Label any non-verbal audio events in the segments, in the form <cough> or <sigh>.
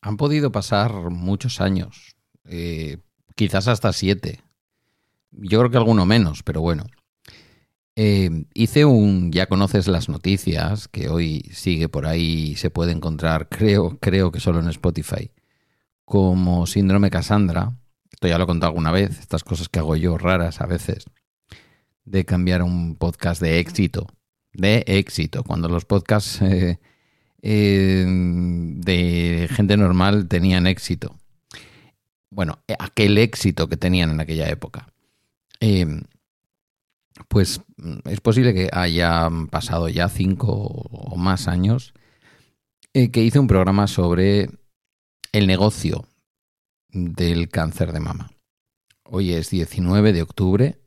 Han podido pasar muchos años, eh, quizás hasta siete. Yo creo que alguno menos, pero bueno. Eh, hice un, ya conoces las noticias, que hoy sigue por ahí, se puede encontrar, <laughs> creo, creo que solo en Spotify, como síndrome Cassandra. Esto ya lo he contado alguna vez, estas cosas que hago yo raras a veces, de cambiar un podcast de éxito, de éxito, cuando los podcasts eh, eh, de gente normal tenían éxito. Bueno, aquel éxito que tenían en aquella época pues mm, es posible que hayan pasado ya cinco o más años eh, que hice un programa sobre el negocio del cáncer de mama. Hoy es 19 de octubre,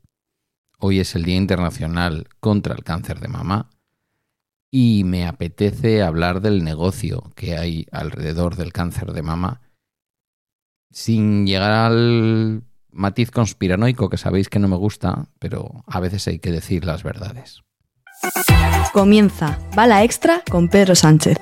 hoy es el Día Internacional contra el Cáncer de Mama y me apetece hablar del negocio que hay alrededor del cáncer de mama sin llegar al matiz conspiranoico que sabéis que no me gusta, pero a veces hay que decir las verdades. Comienza Bala Extra con Pedro Sánchez.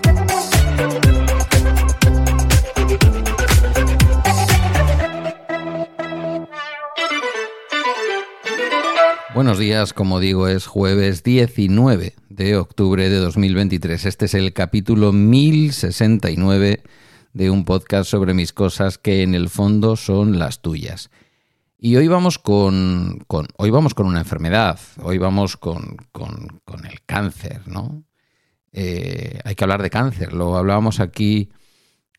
Buenos días, como digo, es jueves 19 de octubre de 2023. Este es el capítulo 1069 de un podcast sobre mis cosas que en el fondo son las tuyas. Y hoy vamos con, hoy vamos con una enfermedad, hoy vamos con, el cáncer, ¿no? Eh, hay que hablar de cáncer, lo hablábamos aquí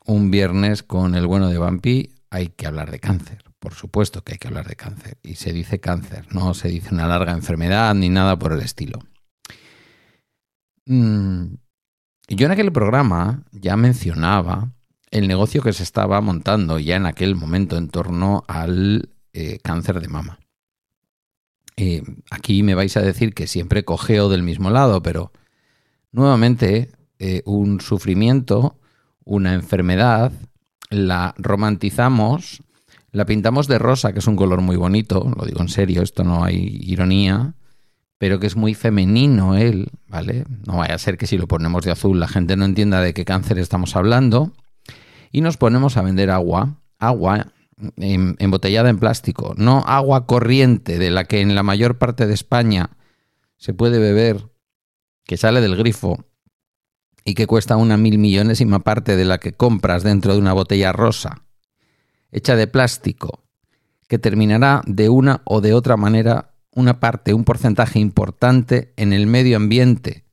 un viernes con el bueno de Vampi, hay que hablar de cáncer, por supuesto que hay que hablar de cáncer, y se dice cáncer, no se dice una larga enfermedad ni nada por el estilo. Mm, yo en aquel programa ya mencionaba el negocio que se estaba montando ya en aquel momento en torno al eh, cáncer de mama. Eh, aquí me vais a decir que siempre cogeo del mismo lado, pero nuevamente eh, un sufrimiento, una enfermedad, la romantizamos, la pintamos de rosa, que es un color muy bonito, lo digo en serio, esto no hay ironía, pero que es muy femenino él, ¿vale? No vaya a ser que si lo ponemos de azul la gente no entienda de qué cáncer estamos hablando, y nos ponemos a vender agua, agua embotellada en plástico, no agua corriente de la que en la mayor parte de España se puede beber, que sale del grifo y que cuesta una mil millonésima parte de la que compras dentro de una botella rosa, hecha de plástico, que terminará de una o de otra manera una parte, un porcentaje importante en el medio ambiente,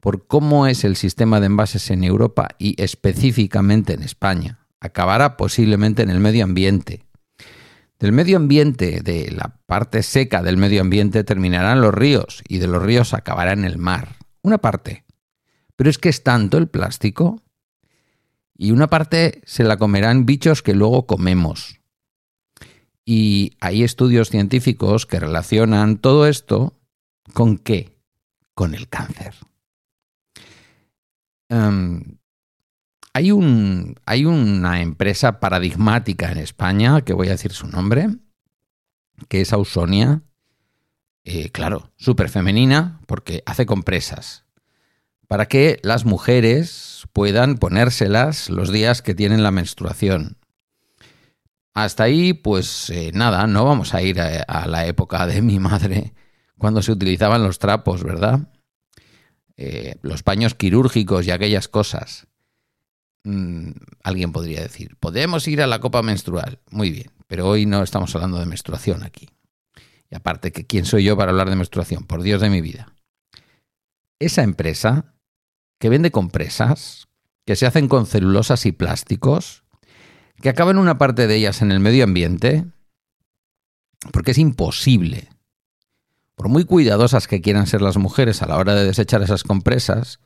por cómo es el sistema de envases en Europa y específicamente en España acabará posiblemente en el medio ambiente. Del medio ambiente, de la parte seca del medio ambiente, terminarán los ríos y de los ríos acabará en el mar. Una parte. Pero es que es tanto el plástico y una parte se la comerán bichos que luego comemos. Y hay estudios científicos que relacionan todo esto con qué? Con el cáncer. Em, hay, un, hay una empresa paradigmática en España, que voy a decir su nombre, que es Ausonia. Eh, claro, súper femenina, porque hace compresas. Para que las mujeres puedan ponérselas los días que tienen la menstruación. Hasta ahí, pues eh, nada, no vamos a ir a, la época de mi madre, cuando se utilizaban los trapos, ¿verdad? Eh, los paños quirúrgicos y aquellas cosas. Mm, alguien podría decir, podemos ir a la copa menstrual. Muy bien, pero hoy no estamos hablando de menstruación aquí. Y aparte, que ¿quién soy yo para hablar de menstruación? Por Dios de mi vida. Esa empresa que vende compresas, que se hacen con celulosas y plásticos, que acaban una parte de ellas en el medio ambiente, porque es imposible, por muy cuidadosas que quieran ser las mujeres a la hora de desechar esas compresas,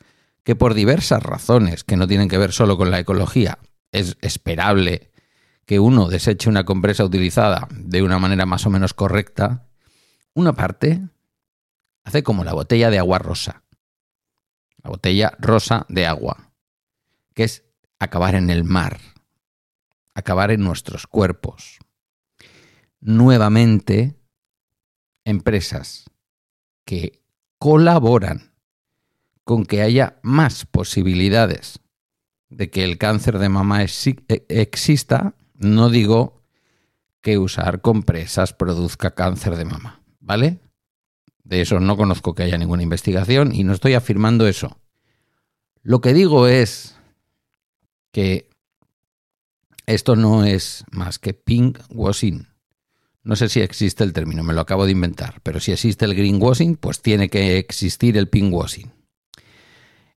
que por diversas razones que no tienen que ver solo con la ecología, es esperable que uno deseche una compresa utilizada de una manera más o menos correcta, una parte hace como la botella de agua rosa. La botella rosa de agua, que es acabar en el mar, acabar en nuestros cuerpos. Nuevamente, empresas que colaboran con que haya más posibilidades de que el cáncer de mama e, exista, no digo que usar compresas produzca cáncer de mama, ¿vale? De eso no conozco que haya ninguna investigación y no estoy afirmando eso. Lo que digo es que esto no es más que pink washing. No sé si existe el término, me lo acabo de inventar, pero si existe el greenwashing, pues tiene que existir el pinkwashing.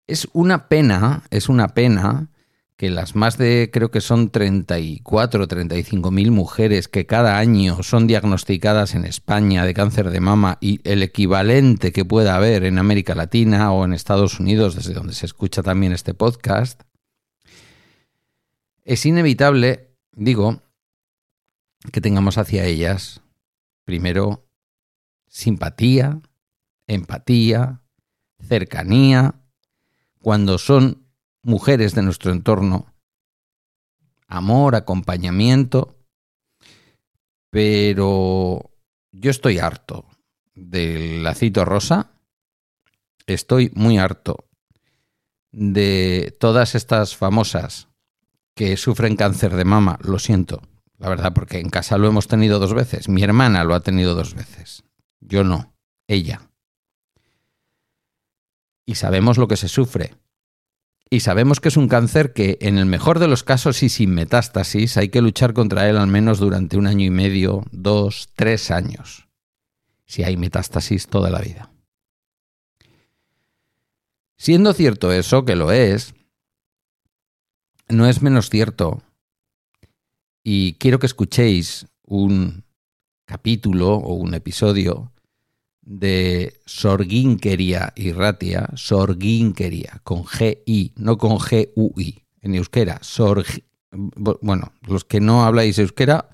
Es una pena, es una pena que las más de, creo que son 34 o 35 mil mujeres que cada año son diagnosticadas en España de cáncer de mama y el equivalente que pueda haber en América Latina o en Estados Unidos, desde donde se escucha también este podcast, es inevitable, digo, que tengamos hacia ellas, primero, simpatía, empatía, cercanía, cuando son mujeres de nuestro entorno, amor, acompañamiento, pero yo estoy harto del lacito rosa, estoy muy harto de todas estas famosas que sufren cáncer de mama, lo siento, la verdad, porque en casa lo hemos tenido dos veces. Mi hermana lo ha tenido dos veces. Yo no, ella. Y sabemos lo que se sufre. Y sabemos que es un cáncer que, en el mejor de los casos y sin metástasis, hay que luchar contra él al menos durante un año y medio, dos, tres años. Si hay metástasis toda la vida. Siendo cierto eso, que lo es, no es menos cierto y quiero que escuchéis un capítulo o un episodio de Sorginkeria y Ratia, con G-I, no con G-U-I, en euskera. bueno, los que no habláis euskera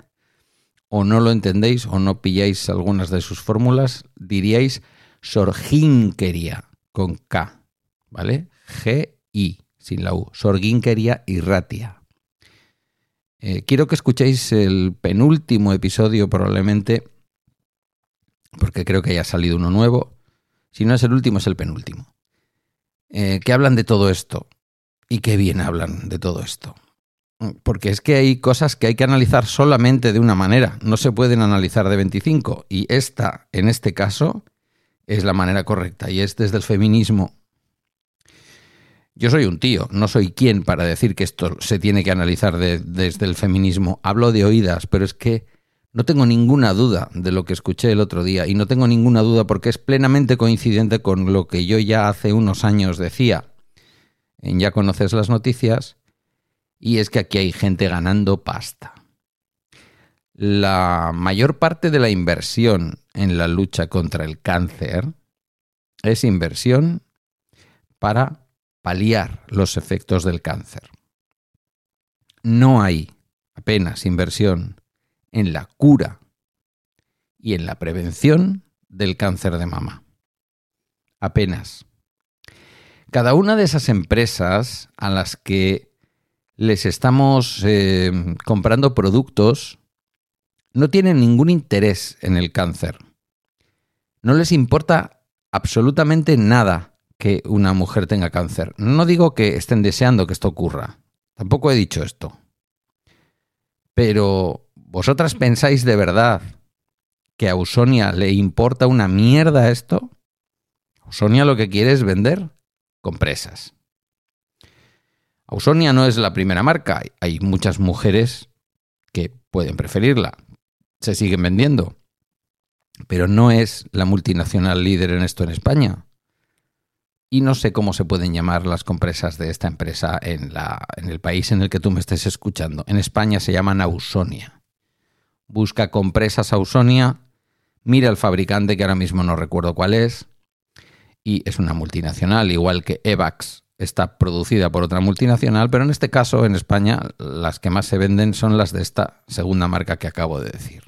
o no lo entendéis o no pilláis algunas de sus fórmulas, diríais Sorginkeria, con K, ¿vale? G-I, sin la U, Sorginkeria y Ratia. Eh, quiero que escuchéis el penúltimo episodio probablemente, porque creo que haya salido uno nuevo. Si no es el último, es el penúltimo. Eh, que hablan de todo esto. Y qué bien hablan de todo esto. Porque es que hay cosas que hay que analizar solamente de una manera, no se pueden analizar de 25. Y esta, en este caso, es la manera correcta y es desde el feminismo yo soy un tío, no soy quien para decir que esto se tiene que analizar desde el feminismo. Hablo de oídas, pero es que no tengo ninguna duda de lo que escuché el otro día y no tengo ninguna duda porque es plenamente coincidente con lo que yo ya hace unos años decía. Ya conoces las noticias y es que aquí hay gente ganando pasta. La mayor parte de la inversión en la lucha contra el cáncer es inversión para paliar los efectos del cáncer. No hay apenas inversión en la cura y en la prevención del cáncer de mama. Apenas. Cada una de esas empresas a las que les estamos eh, comprando productos no tienen ningún interés en el cáncer. No les importa absolutamente nada que una mujer tenga cáncer. No digo que estén deseando que esto ocurra. Tampoco he dicho esto. Pero ¿vosotras pensáis de verdad que a Usonia le importa una mierda esto? Usonia lo que quiere es vender compresas. Ausonia no es la primera marca. Hay muchas mujeres que pueden preferirla. Se siguen vendiendo. Pero no es la multinacional líder en esto en España y no sé cómo se pueden llamar las compresas de esta empresa en, en el país en el que tú me estés escuchando. En España se llaman Ausonia. Busca compresas Ausonia, mira el fabricante que ahora mismo no recuerdo cuál es, y es una multinacional, igual que Evax está producida por otra multinacional, pero en este caso en España las que más se venden son las de esta segunda marca que acabo de decir.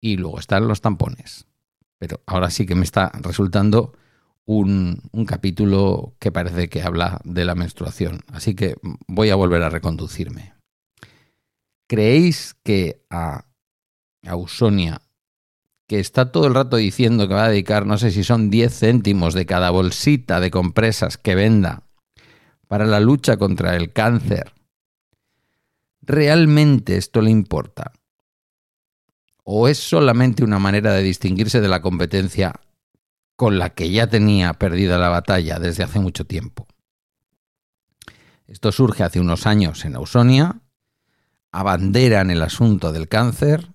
Y luego están los tampones. Pero ahora sí que me está resultando un, capítulo que parece que habla de la menstruación. Así que voy a volver a reconducirme. ¿Creéis que a Ausonia, que está todo el rato diciendo que va a dedicar, no sé si son 10 céntimos de cada bolsita de compresas que venda para la lucha contra el cáncer, ¿realmente esto le importa? ¿O es solamente una manera de distinguirse de la competencia con la que ya tenía perdida la batalla desde hace mucho tiempo? Esto surge hace unos años en Ausonia, abanderan el asunto del cáncer,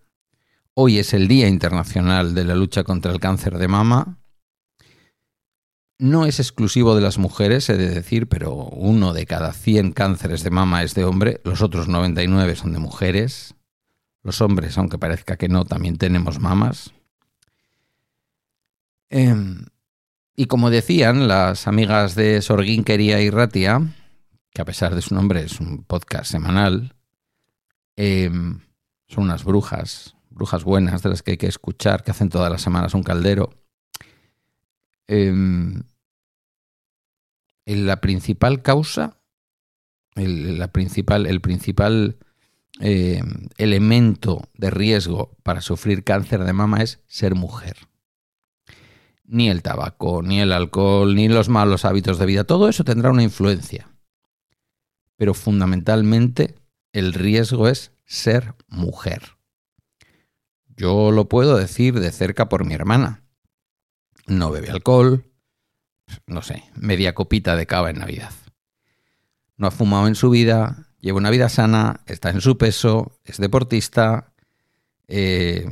hoy es el Día Internacional de la Lucha contra el Cáncer de Mama, no es exclusivo de las mujeres, he de decir, pero uno de cada 100 cánceres de mama es de hombre, los otros 99 son de mujeres. Los hombres, aunque parezca que no, también tenemos mamas. Em, y como decían las amigas de Sorguinquería y Ratia, que a pesar de su nombre es un podcast semanal, em, son unas brujas, brujas buenas de las que hay que escuchar, que hacen todas las semanas un caldero. Em, la principal causa, el, la principal, el principal eh, elemento de riesgo para sufrir cáncer de mama es ser mujer. Ni el tabaco, ni el alcohol, ni los malos hábitos de vida, todo eso tendrá una influencia. Pero fundamentalmente el riesgo es ser mujer. Yo lo puedo decir de cerca por mi hermana. No bebe alcohol, no sé, media copita de cava en Navidad. No ha fumado en su vida, lleva una vida sana, está en su peso, es deportista, eh,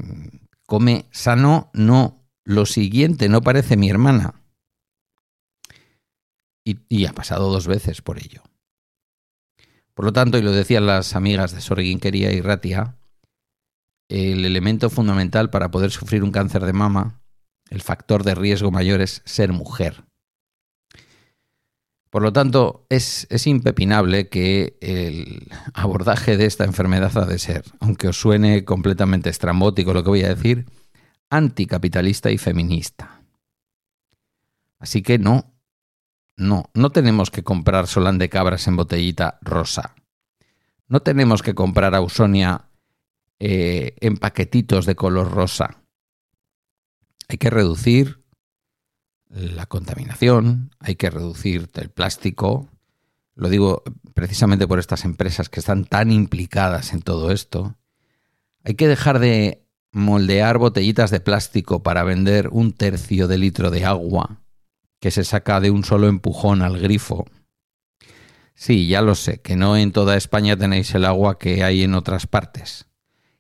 come sano, no. Lo siguiente, no parece mi hermana. Y, y, ha pasado dos veces por ello. Por lo tanto, y lo decían las amigas de Sorguinquería y Ratia, el elemento fundamental para poder sufrir un cáncer de mama, el factor de riesgo mayor es ser mujer. Por lo tanto, es, es, impepinable que el abordaje de esta enfermedad ha de ser, aunque os suene completamente estrambótico lo que voy a decir, anticapitalista y feminista. Así que no, no, no tenemos que comprar solán de cabras en botellita rosa. No tenemos que comprar Ausonia eh, en paquetitos de color rosa. Hay que reducir la contaminación, hay que reducir el plástico. Lo digo precisamente por estas empresas que están tan implicadas en todo esto. Hay que dejar de moldear botellitas de plástico para vender un tercio de litro de agua que se saca de un solo empujón al grifo. Sí, ya lo sé, que no en toda España tenéis el agua que hay en otras partes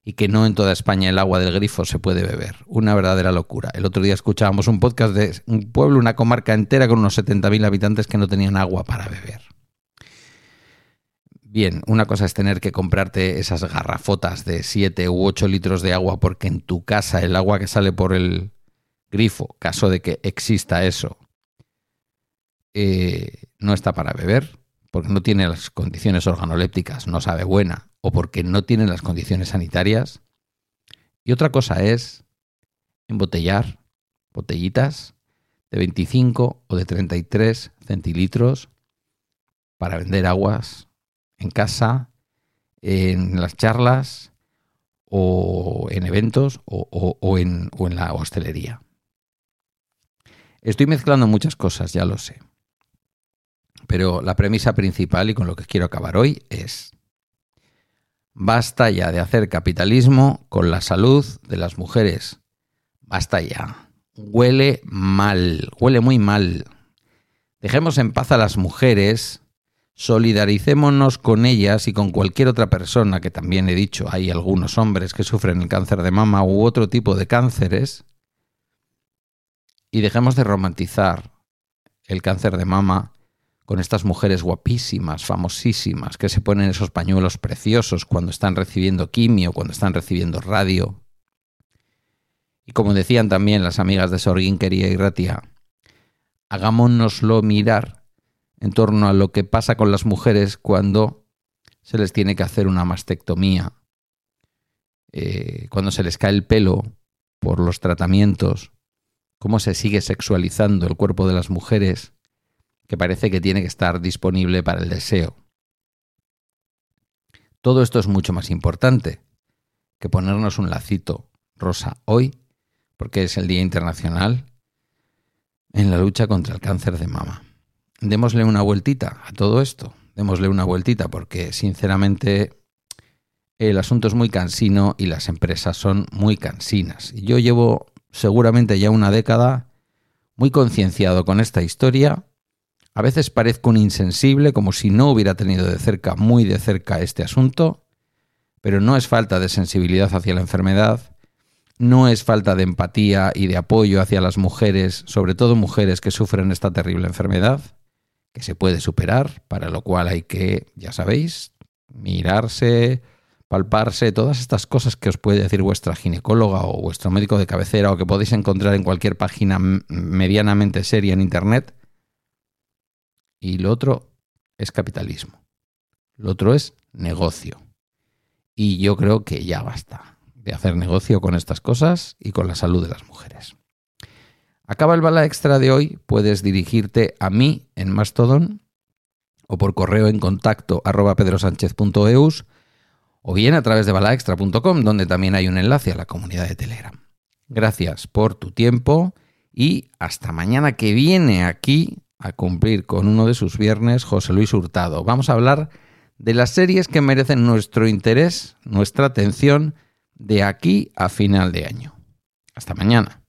y que no en toda España el agua del grifo se puede beber. Una verdadera locura. El otro día escuchábamos un podcast de un pueblo, una comarca entera con unos 70.000 habitantes que no tenían agua para beber. Bien, una cosa es tener que comprarte esas garrafotas de 7 u 8 litros de agua porque en tu casa el agua que sale por el grifo, caso de que exista eso, eh, no está para beber, porque no tiene las condiciones organolépticas, no sabe buena, o porque no tiene las condiciones sanitarias. Y otra cosa es embotellar botellitas de 25 o de 33 centilitros para vender aguas en casa, en las charlas o en eventos o, en, o en la hostelería. Estoy mezclando muchas cosas, ya lo sé. Pero la premisa principal y con lo que quiero acabar hoy es, basta ya de hacer capitalismo con la salud de las mujeres. Basta ya. Huele mal, huele muy mal. Dejemos en paz a las mujeres, solidaricémonos con ellas y con cualquier otra persona, que también he dicho, hay algunos hombres que sufren el cáncer de mama u otro tipo de cánceres, y dejemos de romantizar el cáncer de mama con estas mujeres guapísimas, famosísimas, que se ponen esos pañuelos preciosos cuando están recibiendo quimio, cuando están recibiendo radio. Y como decían también las amigas de Sorguinquería y Ratia, hagámonoslo mirar en torno a lo que pasa con las mujeres cuando se les tiene que hacer una mastectomía, eh, cuando se les cae el pelo por los tratamientos, cómo se sigue sexualizando el cuerpo de las mujeres que parece que tiene que estar disponible para el deseo. Todo esto es mucho más importante que ponernos un lacito rosa hoy, porque es el Día Internacional en la lucha contra el cáncer de mama. démosle una vueltita a todo esto. Démosle una vueltita porque sinceramente el asunto es muy cansino y las empresas son muy cansinas. Yo llevo seguramente ya una década muy concienciado con esta historia. A veces parezco un insensible, como si no hubiera tenido de cerca, muy de cerca, este asunto, pero no es falta de sensibilidad hacia la enfermedad, no es falta de empatía y de apoyo hacia las mujeres, sobre todo mujeres que sufren esta terrible enfermedad, que se puede superar, para lo cual hay que, ya sabéis, mirarse, palparse, todas estas cosas que os puede decir vuestra ginecóloga o vuestro médico de cabecera o que podéis encontrar en cualquier página medianamente seria en Internet. Y lo otro es capitalismo. Lo otro es negocio. Y yo creo que ya basta de hacer negocio con estas cosas y con la salud de las mujeres. Acaba el bala extra de hoy, puedes dirigirte a mí en Mastodon o por correo en contacto arroba pedrosánchez.eus o bien a través de balaextra.com, donde también hay un enlace a la comunidad de Telegram. Gracias por tu tiempo y hasta mañana que viene aquí a cumplir con uno de sus viernes José Luis Hurtado. Vamos a hablar de las series que merecen nuestro interés, nuestra atención de aquí a final de año. Hasta mañana.